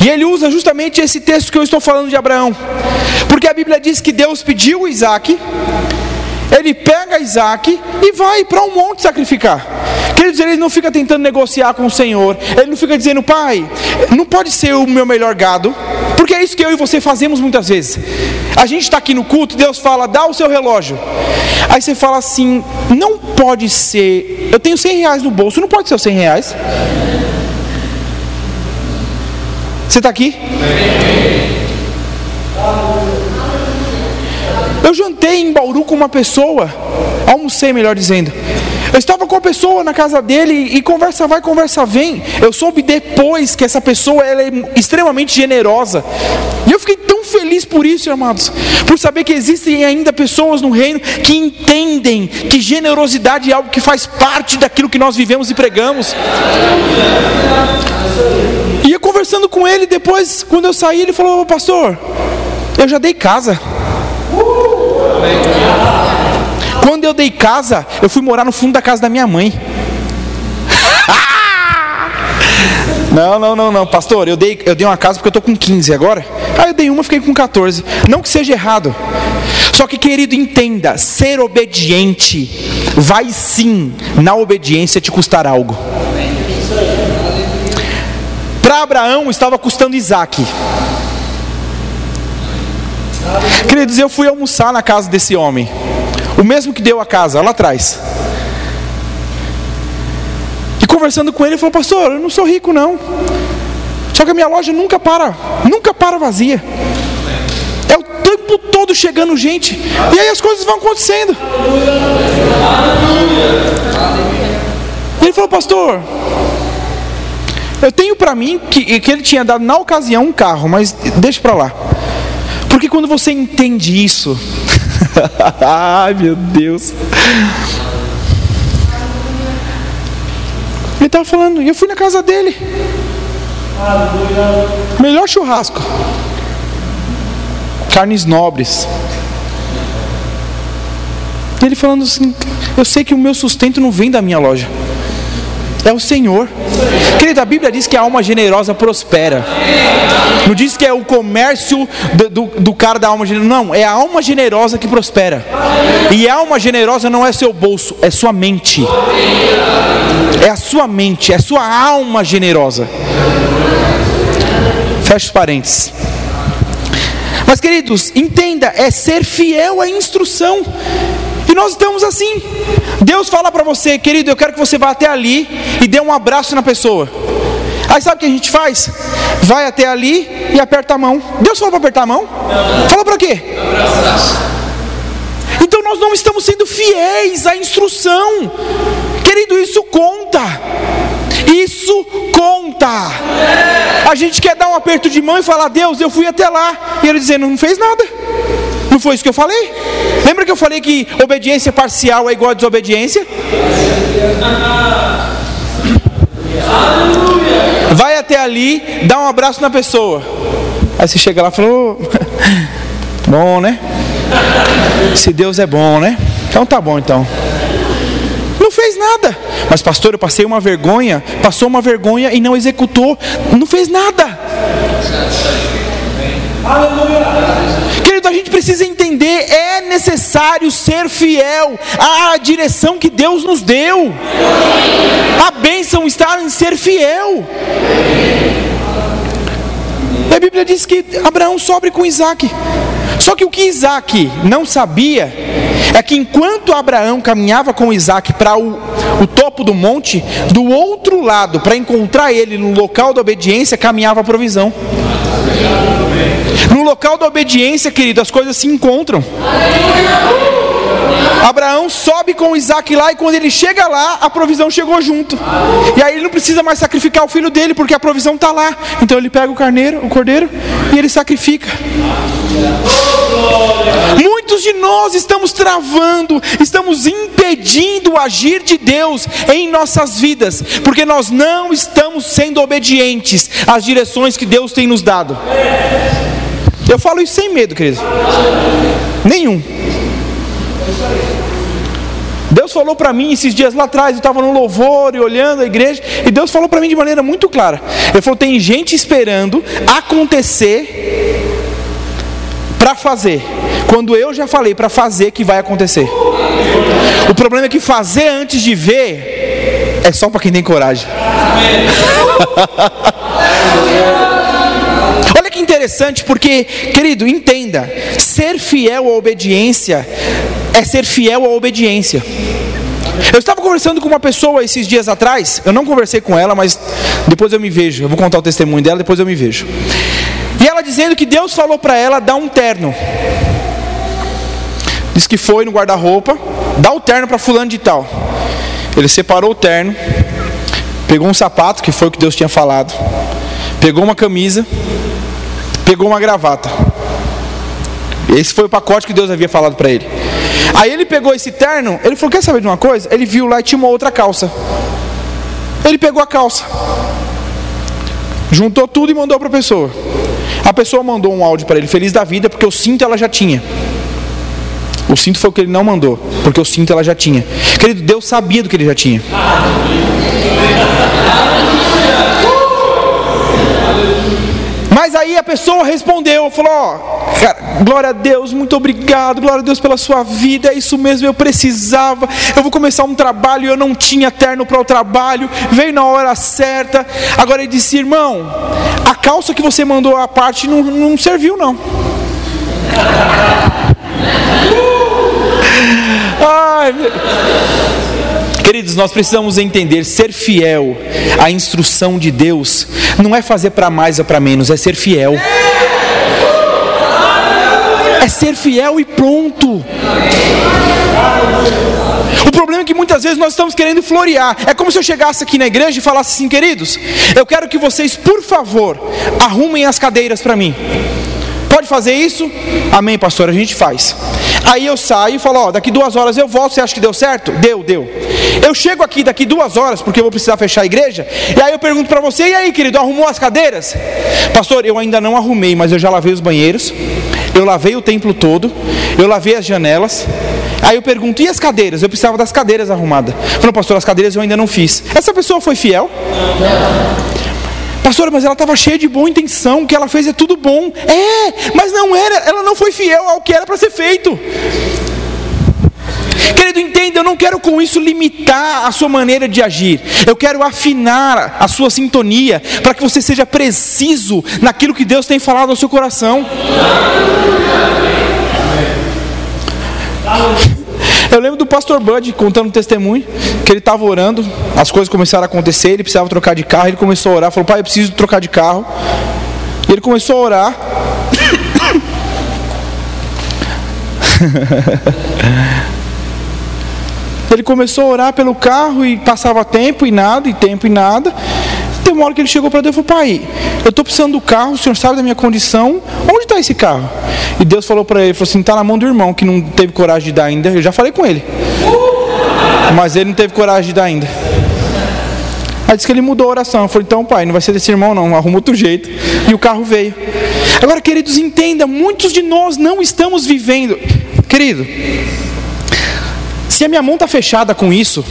E ele usa justamente esse texto que eu estou falando de Abraão, porque a Bíblia diz que Deus pediu Isaac, ele pega Isaac e vai para um monte sacrificar. Queridos, ele não fica tentando negociar com o Senhor, ele não fica dizendo, pai, não pode ser o meu melhor gado, porque é isso que eu e você fazemos muitas vezes. A gente está aqui no culto, Deus fala, dá o seu relógio. Aí você fala assim, não pode ser, eu tenho 100 reais no bolso, não pode ser os 100 reais. Você está aqui? Eu jantei em Bauru com uma pessoa, almocei, melhor dizendo. Eu estava com a pessoa na casa dele e conversa vai, conversa vem. Eu soube depois que essa pessoa ela é extremamente generosa. E eu fiquei tão feliz por isso, amados, por saber que existem ainda pessoas no reino que entendem que generosidade é algo que faz parte daquilo que nós vivemos e pregamos. Conversando com ele depois, quando eu saí, ele falou: Pastor, eu já dei casa. Quando eu dei casa, eu fui morar no fundo da casa da minha mãe. Não, não, não, não, pastor, eu dei, eu dei uma casa porque eu estou com 15 agora. Aí eu dei uma, fiquei com 14. Não que seja errado. Só que, querido, entenda: ser obediente vai sim, na obediência, te custar algo. Para Abraão estava custando Isaac. Queridos, eu fui almoçar na casa desse homem. O mesmo que deu a casa, lá atrás. E conversando com ele, ele falou: Pastor, eu não sou rico, não. Só que a minha loja nunca para, nunca para vazia. É o tempo todo chegando gente. E aí as coisas vão acontecendo. Ele falou, pastor, eu tenho para mim que, que ele tinha dado na ocasião um carro, mas deixa para lá. Porque quando você entende isso, ai meu Deus. Ele estava falando, e eu fui na casa dele. Melhor churrasco. Carnes nobres. Ele falando assim: Eu sei que o meu sustento não vem da minha loja é o Senhor. Querido, a Bíblia diz que a alma generosa prospera. Não diz que é o comércio do, do, do, cara da alma generosa. Não, é a alma generosa que prospera. E a alma generosa não é seu bolso, é sua mente. É a sua mente, é a sua alma generosa. Fecha os parênteses. Mas, queridos, entenda, é ser fiel à instrução. E nós estamos assim. Deus fala para você, querido, eu quero que você vá até ali e dê um abraço na pessoa. Aí sabe o que a gente faz? Vai até ali e aperta a mão. Deus falou para apertar a mão? Falou para quê? Então nós não estamos sendo fiéis à instrução. Querido, isso conta. Isso conta. A gente quer dar um aperto de mão e falar, Deus, eu fui até lá. E ele dizendo, não fez nada. Não foi isso que eu falei? Lembra que eu falei que obediência parcial é igual a desobediência? Vai até ali, dá um abraço na pessoa. Aí você chega lá e fala: oh, Bom, né? Se Deus é bom, né? Então tá bom então. Não fez nada. Mas pastor, eu passei uma vergonha, passou uma vergonha e não executou, não fez nada. Aleluia. Precisa entender: é necessário ser fiel à direção que Deus nos deu. A bênção está em ser fiel. A Bíblia diz que Abraão sobre com Isaac. Só que o que Isaac não sabia é que enquanto Abraão caminhava com Isaac para o, o topo do monte, do outro lado, para encontrar ele no local da obediência, caminhava a provisão. No local da obediência, querido, as coisas se encontram. Abraão sobe com Isaac lá e quando ele chega lá, a provisão chegou junto. E aí ele não precisa mais sacrificar o filho dele, porque a provisão está lá. Então ele pega o carneiro, o cordeiro, e ele sacrifica. Muitos de nós estamos travando, estamos impedindo o agir de Deus em nossas vidas, porque nós não estamos sendo obedientes às direções que Deus tem nos dado. Eu falo isso sem medo, querido. Nenhum. Deus falou para mim esses dias lá atrás, eu estava no louvor e olhando a igreja, e Deus falou para mim de maneira muito clara. Ele falou: tem gente esperando acontecer para fazer, quando eu já falei para fazer que vai acontecer. O problema é que fazer antes de ver é só para quem tem coragem. Interessante, porque, querido, entenda: ser fiel à obediência é ser fiel à obediência. Eu estava conversando com uma pessoa esses dias atrás, eu não conversei com ela, mas depois eu me vejo, eu vou contar o testemunho dela, depois eu me vejo. E ela dizendo que Deus falou para ela dar um terno. Diz que foi no guarda-roupa, dá o terno para fulano de tal. Ele separou o terno, pegou um sapato, que foi o que Deus tinha falado, pegou uma camisa, pegou uma gravata. Esse foi o pacote que Deus havia falado para ele. Aí ele pegou esse terno, ele falou: Quer saber de uma coisa? Ele viu lá e tinha uma outra calça. Ele pegou a calça, juntou tudo e mandou para a pessoa. A pessoa mandou um áudio para ele, feliz da vida, porque o cinto ela já tinha. O cinto foi o que ele não mandou, porque o cinto ela já tinha. Querido, Deus sabia do que ele já tinha. Mas aí a pessoa respondeu, falou: ó, cara, glória a Deus, muito obrigado, glória a Deus pela sua vida, é isso mesmo, eu precisava. Eu vou começar um trabalho, eu não tinha terno para o trabalho, veio na hora certa. Agora ele disse: irmão, a calça que você mandou à parte não, não serviu, não. Ai, meu... Queridos, nós precisamos entender, ser fiel à instrução de Deus não é fazer para mais ou para menos, é ser fiel. É ser fiel e pronto. O problema é que muitas vezes nós estamos querendo florear. É como se eu chegasse aqui na igreja e falasse assim, queridos, eu quero que vocês, por favor, arrumem as cadeiras para mim. Pode fazer isso? Amém, pastor, a gente faz. Aí eu saio e falo, ó, daqui duas horas eu volto, você acha que deu certo? Deu, deu. Eu chego aqui daqui duas horas, porque eu vou precisar fechar a igreja, e aí eu pergunto para você, e aí querido, arrumou as cadeiras? Pastor, eu ainda não arrumei, mas eu já lavei os banheiros, eu lavei o templo todo, eu lavei as janelas, Aí eu pergunto, e as cadeiras? Eu precisava das cadeiras arrumadas. Falou, pastor, as cadeiras eu ainda não fiz. Essa pessoa foi fiel? Pastor, mas ela estava cheia de boa intenção, o que ela fez é tudo bom. É, mas não era, ela não foi fiel ao que era para ser feito. Querido, entenda, eu não quero com isso limitar a sua maneira de agir. Eu quero afinar a sua sintonia para que você seja preciso naquilo que Deus tem falado ao seu coração. Eu lembro do pastor Bud contando um testemunho que ele estava orando, as coisas começaram a acontecer, ele precisava trocar de carro, ele começou a orar, falou: "Pai, eu preciso trocar de carro". E ele começou a orar. ele começou a orar pelo carro e passava tempo e nada, e tempo e nada. Tem uma hora que ele chegou para Deus e falou: Pai, eu estou precisando do carro, o senhor sabe da minha condição, onde está esse carro? E Deus falou para ele: falou assim, está na mão do irmão que não teve coragem de dar ainda. Eu já falei com ele, mas ele não teve coragem de dar ainda. Aí disse que ele mudou a oração. Falei, então, pai, não vai ser desse irmão, não, arruma outro jeito. E o carro veio. Agora, queridos, entenda, muitos de nós não estamos vivendo. Querido, se a minha mão está fechada com isso,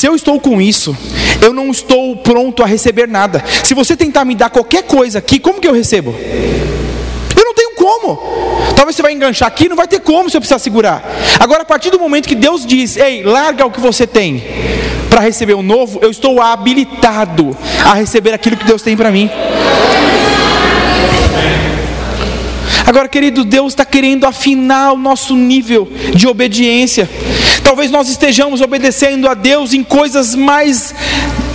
se eu estou com isso, eu não estou pronto a receber nada. Se você tentar me dar qualquer coisa aqui, como que eu recebo? Eu não tenho como. Talvez você vai enganchar aqui, não vai ter como você precisar segurar. Agora, a partir do momento que Deus diz, ei, larga o que você tem para receber o novo, eu estou habilitado a receber aquilo que Deus tem para mim. Agora, querido, Deus está querendo afinar o nosso nível de obediência. Talvez nós estejamos obedecendo a Deus em coisas mais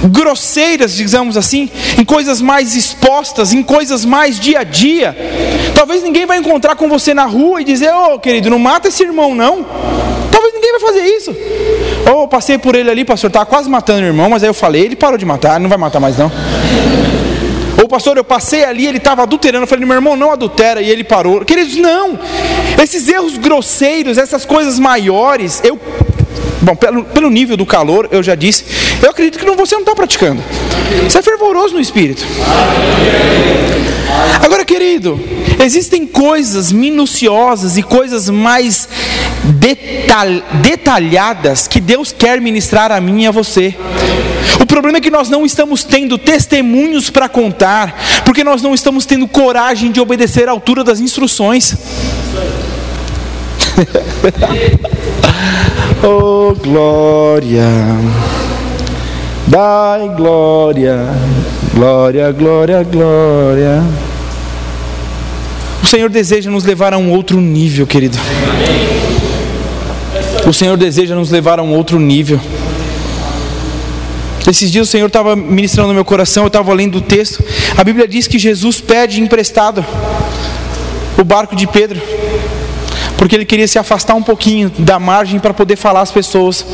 grosseiras, digamos assim, em coisas mais expostas, em coisas mais dia a dia. Talvez ninguém vai encontrar com você na rua e dizer: Ô oh, querido, não mata esse irmão, não. Talvez ninguém vai fazer isso. Ou oh, passei por ele ali, pastor, estava quase matando o irmão, mas aí eu falei: ele parou de matar, não vai matar mais não. Ou pastor, eu passei ali, ele estava adulterando. Eu falei, meu irmão, não adultera, e ele parou. Queridos, não. Esses erros grosseiros, essas coisas maiores, eu Bom, pelo, pelo nível do calor, eu já disse, eu acredito que não, você não está praticando. Você é fervoroso no espírito. Agora, querido, existem coisas minuciosas e coisas mais detal, detalhadas que Deus quer ministrar a mim e a você. O problema é que nós não estamos tendo testemunhos para contar, porque nós não estamos tendo coragem de obedecer à altura das instruções. oh glória, dai glória, glória, glória, glória. O Senhor deseja nos levar a um outro nível, querido. O Senhor deseja nos levar a um outro nível. Esses dias o Senhor estava ministrando no meu coração, eu estava lendo o texto. A Bíblia diz que Jesus pede emprestado o barco de Pedro porque ele queria se afastar um pouquinho da margem para poder falar às pessoas.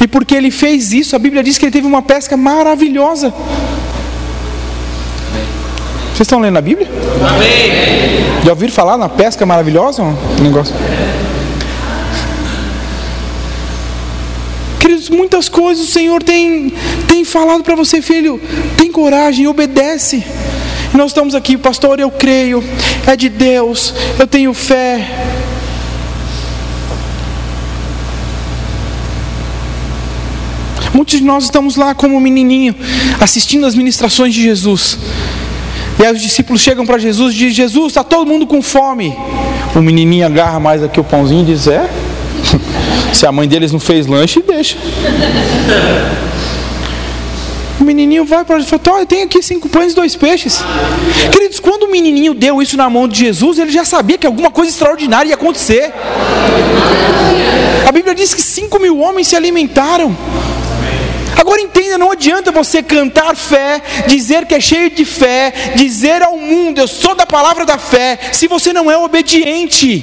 E porque ele fez isso, a Bíblia diz que ele teve uma pesca maravilhosa. Vocês estão lendo a Bíblia? Amém. Já ouviram falar na pesca maravilhosa? Um negócio. Queridos, muitas coisas o Senhor tem, tem falado para você, filho. Tem coragem, obedece. Nós estamos aqui, pastor, eu creio, é de Deus, eu tenho fé. Muitos de nós estamos lá como um menininho, assistindo as ministrações de Jesus. E aí os discípulos chegam para Jesus e dizem: Jesus, está todo mundo com fome. O menininho agarra mais aqui o pãozinho e diz: É, se a mãe deles não fez lanche, deixa menininho vai para ele e fala: Eu tenho aqui cinco pães e dois peixes. Queridos, quando o menininho deu isso na mão de Jesus, ele já sabia que alguma coisa extraordinária ia acontecer. A Bíblia diz que cinco mil homens se alimentaram. Agora entenda, não adianta você cantar fé, dizer que é cheio de fé, dizer ao mundo, eu sou da palavra da fé, se você não é obediente.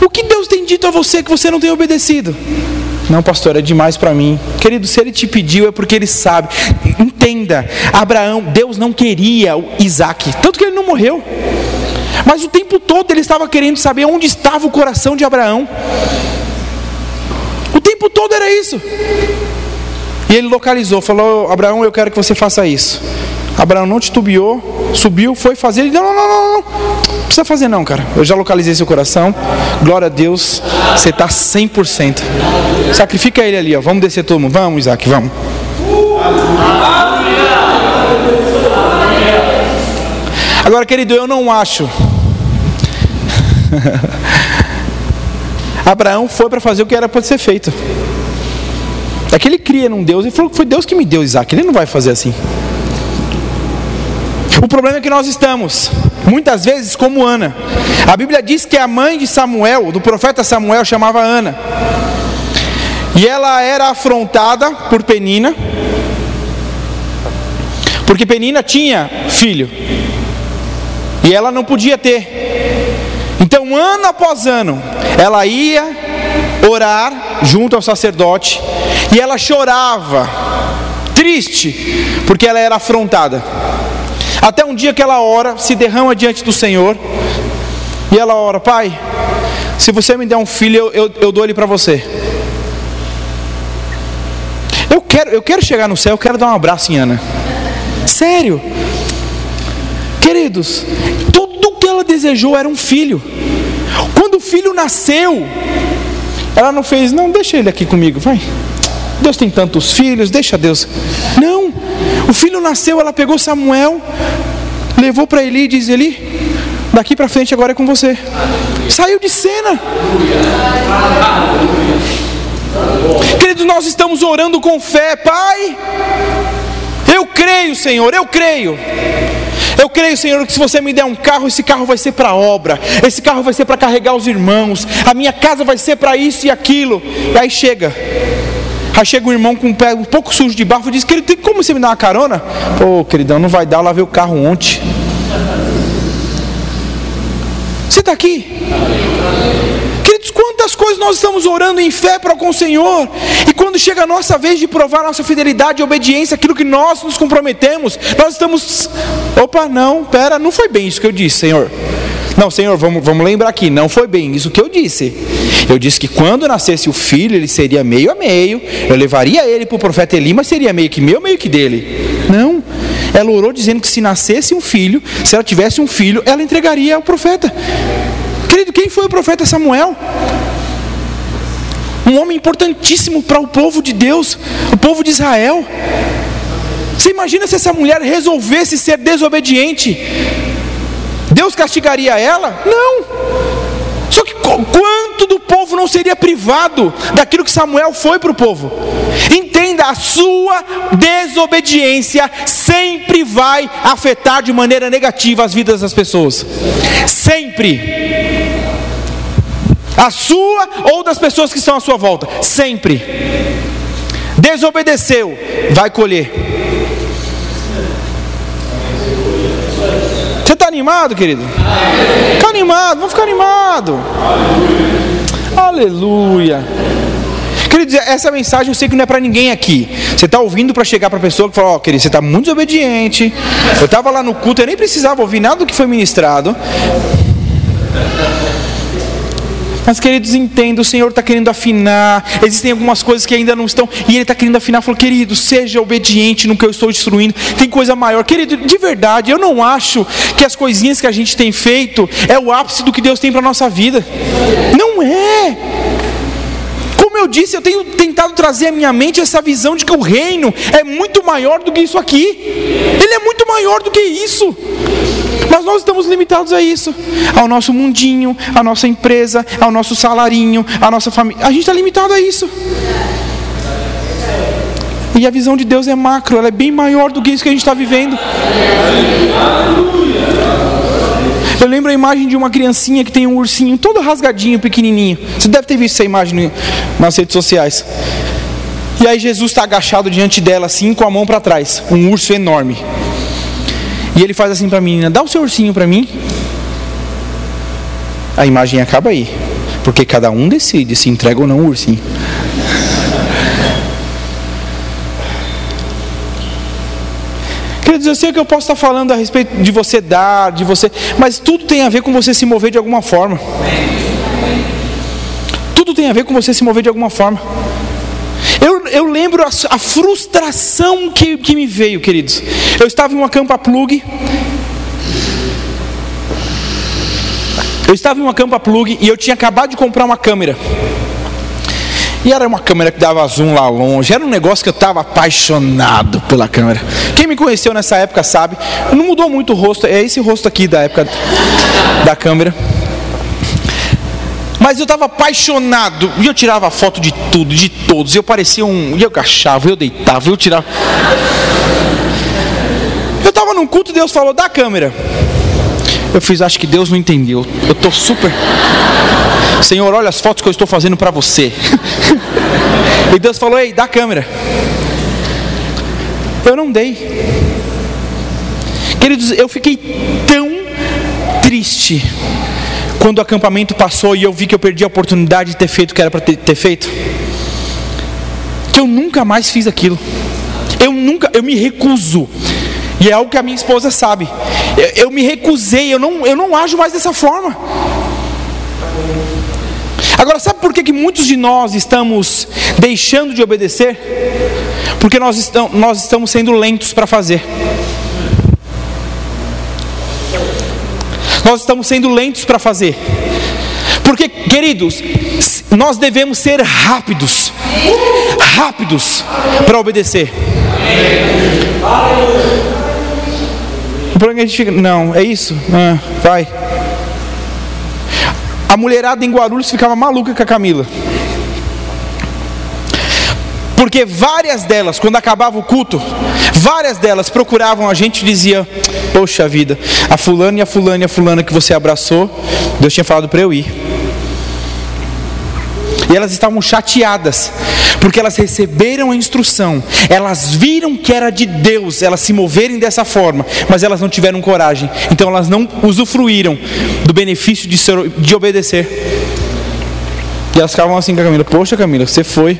O que Deus tem dito a você que você não tem obedecido? Não, pastor, é demais para mim. Querido, se ele te pediu é porque ele sabe. Entenda, Abraão, Deus não queria Isaac, tanto que ele não morreu. Mas o tempo todo ele estava querendo saber onde estava o coração de Abraão. O tempo todo era isso. E ele localizou, falou: Abraão, eu quero que você faça isso. Abraão não titubeou, subiu, foi fazer. Ele, não, não, não, não, não. precisa fazer não, cara. Eu já localizei seu coração. Glória a Deus, você está 100%. Sacrifica ele ali, ó. Vamos descer todo mundo. Vamos, Isaac, vamos. Agora, querido, eu não acho. Abraão foi para fazer o que era para ser feito. É que ele cria num Deus e falou que foi Deus que me deu Isaac. Ele não vai fazer assim. O problema é que nós estamos, muitas vezes, como Ana. A Bíblia diz que a mãe de Samuel, do profeta Samuel, chamava Ana. E ela era afrontada por Penina, porque Penina tinha filho, e ela não podia ter. Então, ano após ano, ela ia orar junto ao sacerdote, e ela chorava, triste, porque ela era afrontada. Até um dia que ela ora, se derrama diante do Senhor, e ela ora: Pai, se você me der um filho, eu, eu, eu dou ele para você. Eu quero, eu quero chegar no céu, eu quero dar um abraço em Ana. Sério. Queridos, tudo ela desejou era um filho. Quando o filho nasceu, ela não fez, não, deixa ele aqui comigo, vai. Deus tem tantos filhos, deixa Deus. Não, o filho nasceu, ela pegou Samuel, levou para Eli e diz: Eli, daqui para frente agora é com você. Saiu de cena. Queridos, nós estamos orando com fé, Pai. Eu creio, Senhor, eu creio. Eu creio, Senhor, que se você me der um carro, esse carro vai ser para obra, esse carro vai ser para carregar os irmãos, a minha casa vai ser para isso e aquilo. E aí chega, aí chega um irmão com um pé um pouco sujo de barro e diz: Querido, tem como você me dar uma carona? Pô, queridão, não vai dar, eu lavei o carro ontem. Você está aqui? Queridos, quantas coisas nós estamos orando em fé para com o Senhor, e quando chega a nossa vez de provar nossa fidelidade e obediência, aquilo que nós nos comprometemos, nós estamos, opa, não, pera, não foi bem isso que eu disse, Senhor. Não, Senhor, vamos, vamos lembrar aqui, não foi bem isso que eu disse. Eu disse que quando nascesse o filho, ele seria meio a meio, eu levaria ele para o profeta Eli, mas seria meio que meu, meio que dele. Não, ela orou dizendo que se nascesse um filho, se ela tivesse um filho, ela entregaria ao profeta. Querido, quem foi o profeta Samuel? Um homem importantíssimo para o povo de Deus, o povo de Israel. Você imagina se essa mulher resolvesse ser desobediente? Deus castigaria ela? Não. Só que quanto do povo não seria privado daquilo que Samuel foi para o povo? Entenda, a sua desobediência sempre vai afetar de maneira negativa as vidas das pessoas. Sempre. A sua ou das pessoas que estão à sua volta. Sempre. Desobedeceu, vai colher. Você está animado, querido? Fica animado, vamos ficar animado. Aleluia. Queridos, essa mensagem eu sei que não é para ninguém aqui. Você está ouvindo para chegar para a pessoa que fala: Ó, oh, querido, você está muito desobediente. Eu estava lá no culto, eu nem precisava ouvir nada do que foi ministrado. Mas, queridos, entenda, o Senhor está querendo afinar. Existem algumas coisas que ainda não estão. E Ele está querendo afinar. Falou, querido, seja obediente no que eu estou destruindo. Tem coisa maior. Querido, de verdade, eu não acho que as coisinhas que a gente tem feito é o ápice do que Deus tem para a nossa vida. Não é. Disse, eu tenho tentado trazer à minha mente essa visão de que o reino é muito maior do que isso aqui. Ele é muito maior do que isso. Mas nós estamos limitados a isso, ao nosso mundinho, à nossa empresa, ao nosso salarinho, à nossa família. A gente está limitado a isso. E a visão de Deus é macro, ela é bem maior do que isso que a gente está vivendo. Eu lembro a imagem de uma criancinha que tem um ursinho todo rasgadinho, pequenininho. Você deve ter visto essa imagem nas redes sociais. E aí Jesus está agachado diante dela, assim, com a mão para trás. Um urso enorme. E ele faz assim para a menina: dá o seu ursinho para mim. A imagem acaba aí. Porque cada um decide se entrega ou não o ursinho. Queridos, eu sei que eu posso estar falando a respeito de você dar, de você, mas tudo tem a ver com você se mover de alguma forma. Tudo tem a ver com você se mover de alguma forma. Eu, eu lembro a, a frustração que, que me veio, queridos. Eu estava em uma campa plug. Eu estava em uma campa plug e eu tinha acabado de comprar uma câmera. E era uma câmera que dava zoom lá longe. Era um negócio que eu estava apaixonado pela câmera. Quem me conheceu nessa época sabe. Não mudou muito o rosto. É esse rosto aqui da época da câmera. Mas eu estava apaixonado. E eu tirava foto de tudo, de todos. Eu parecia um. Eu agachava, eu deitava, eu tirava. Eu estava num culto e Deus falou: da câmera. Eu fiz, acho que Deus não entendeu. Eu estou super. Senhor, olha as fotos que eu estou fazendo para você. e Deus falou: ei, dá a câmera. Eu não dei. Queridos, eu fiquei tão triste quando o acampamento passou e eu vi que eu perdi a oportunidade de ter feito o que era para ter, ter, feito, que eu nunca mais fiz aquilo. Eu nunca, eu me recuso. E é algo que a minha esposa sabe. Eu, eu me recusei, eu não, eu não ajo mais dessa forma. Agora, sabe por que, que muitos de nós estamos deixando de obedecer? Porque nós, estamos, nós estamos sendo lentos para fazer. Nós estamos sendo lentos para fazer. Porque, queridos, nós devemos ser rápidos. rápidos para obedecer. Problema é que a gente fica, não, é isso? Ah, vai. A mulherada em Guarulhos ficava maluca com a Camila. Porque várias delas, quando acabava o culto, várias delas procuravam a gente e diziam: Poxa vida, a fulana e a fulana e a fulana que você abraçou, Deus tinha falado para eu ir. E elas estavam chateadas, porque elas receberam a instrução, elas viram que era de Deus elas se moverem dessa forma, mas elas não tiveram coragem, então elas não usufruíram do benefício de, ser, de obedecer. E elas ficavam assim com a Camila: Poxa, Camila, você foi,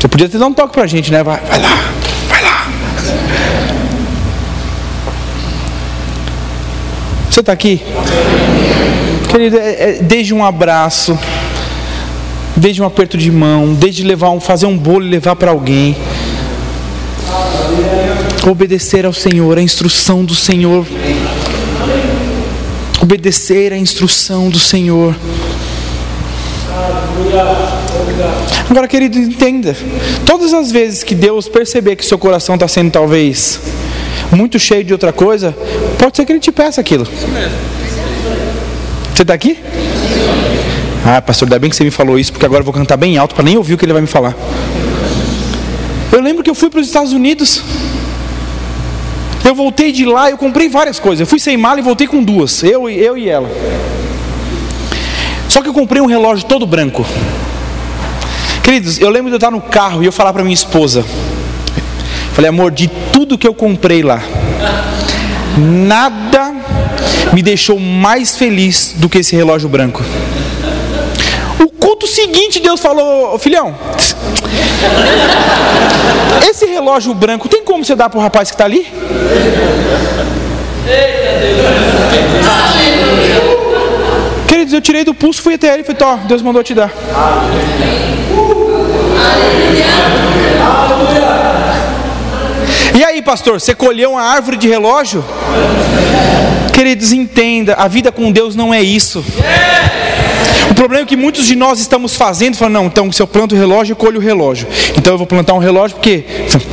você podia ter dado um toque pra gente, né? Vai, vai lá, vai lá. Você está aqui? Querido, é, é, desde um abraço desde um aperto de mão, desde levar um, fazer um bolo e levar para alguém. Obedecer ao Senhor, a instrução do Senhor. Obedecer a instrução do Senhor. Agora, querido, entenda: todas as vezes que Deus perceber que seu coração está sendo talvez muito cheio de outra coisa, pode ser que Ele te peça aquilo. Você está aqui? Ah, pastor, ainda bem que você me falou isso, porque agora eu vou cantar bem alto para nem ouvir o que ele vai me falar. Eu lembro que eu fui para os Estados Unidos. Eu voltei de lá, eu comprei várias coisas. Eu fui sem mala e voltei com duas, eu, eu e ela. Só que eu comprei um relógio todo branco. Queridos, eu lembro de eu estar no carro e eu falar para minha esposa: Falei, amor, de tudo que eu comprei lá, nada me deixou mais feliz do que esse relógio branco culto seguinte, Deus falou: Filhão, esse relógio branco tem como você dar para o rapaz que está ali? Queridos, eu tirei do pulso, fui até ele e falei: Tó, Deus mandou te dar. E aí, pastor, você colheu uma árvore de relógio? Queridos, entenda: a vida com Deus não é isso. O problema é que muitos de nós estamos fazendo, falando, não, então se eu planto o relógio, eu colho o relógio. Então eu vou plantar um relógio porque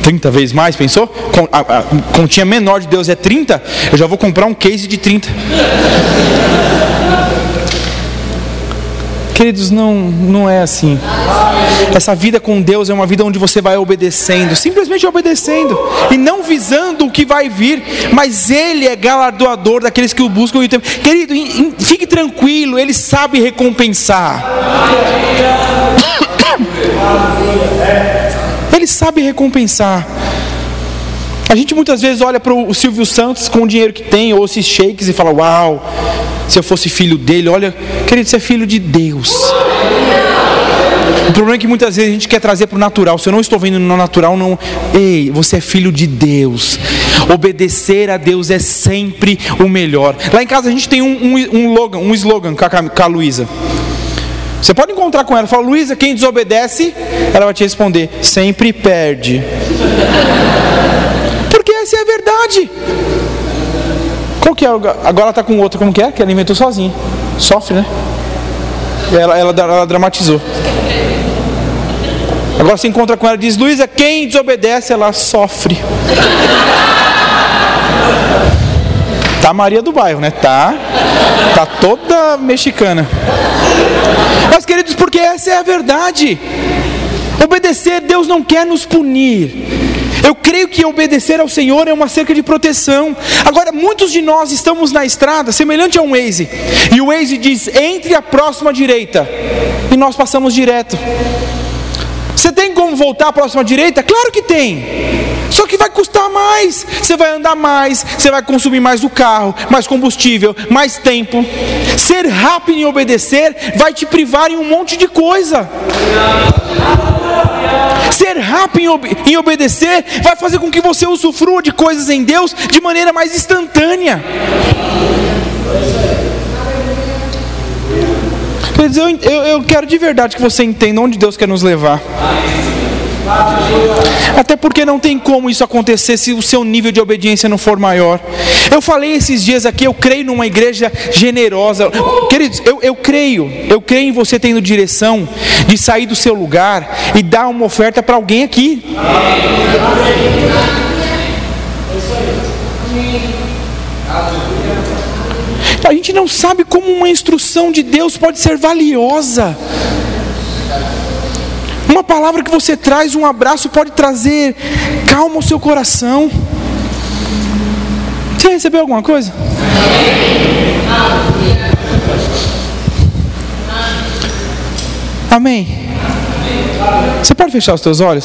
30 vezes mais, pensou? A, a continha menor de Deus é 30, eu já vou comprar um case de 30. Queridos, não, não é assim. Essa vida com Deus é uma vida onde você vai obedecendo, simplesmente obedecendo, e não visando o que vai vir, mas Ele é galardoador daqueles que o buscam. Querido, fique tranquilo, Ele sabe recompensar. Ele sabe recompensar. A gente muitas vezes olha para o Silvio Santos com o dinheiro que tem, ou esses shakes, e fala: Uau, se eu fosse filho dele, olha, querido, você é filho de Deus. O problema é que muitas vezes a gente quer trazer para o natural. Se eu não estou vendo no natural, não. Ei, você é filho de Deus. Obedecer a Deus é sempre o melhor. Lá em casa a gente tem um, um, um, logan, um slogan com a, a Luísa. Você pode encontrar com ela, fala, Luísa, quem desobedece, ela vai te responder, sempre perde essa é a verdade. Qual que é? Agora ela está com outra, como que é? Que ela inventou sozinha. Sofre, né? Ela, ela, ela dramatizou. Agora você encontra com ela e diz: Luísa, quem desobedece, ela sofre. Tá Maria do bairro, né? Tá. Tá toda mexicana. Mas, queridos, porque essa é a verdade. Obedecer, Deus não quer nos punir. Eu creio que obedecer ao Senhor é uma cerca de proteção. Agora, muitos de nós estamos na estrada, semelhante a um Waze, e o Waze diz: entre a próxima direita, e nós passamos direto. Você tem como voltar à próxima direita? Claro que tem. Só que vai custar mais. Você vai andar mais, você vai consumir mais do carro, mais combustível, mais tempo. Ser rápido em obedecer vai te privar em um monte de coisa. Ser rápido em obedecer vai fazer com que você usufrua de coisas em Deus de maneira mais instantânea. Eu, eu, eu quero de verdade que você entenda onde Deus quer nos levar. Até porque não tem como isso acontecer se o seu nível de obediência não for maior. Eu falei esses dias aqui, eu creio numa igreja generosa. Queridos, eu, eu creio, eu creio em você tendo direção de sair do seu lugar e dar uma oferta para alguém aqui. A gente não sabe como uma instrução de Deus pode ser valiosa. Uma palavra que você traz, um abraço pode trazer calma ao seu coração. Você recebeu alguma coisa? Amém. Você pode fechar os teus olhos?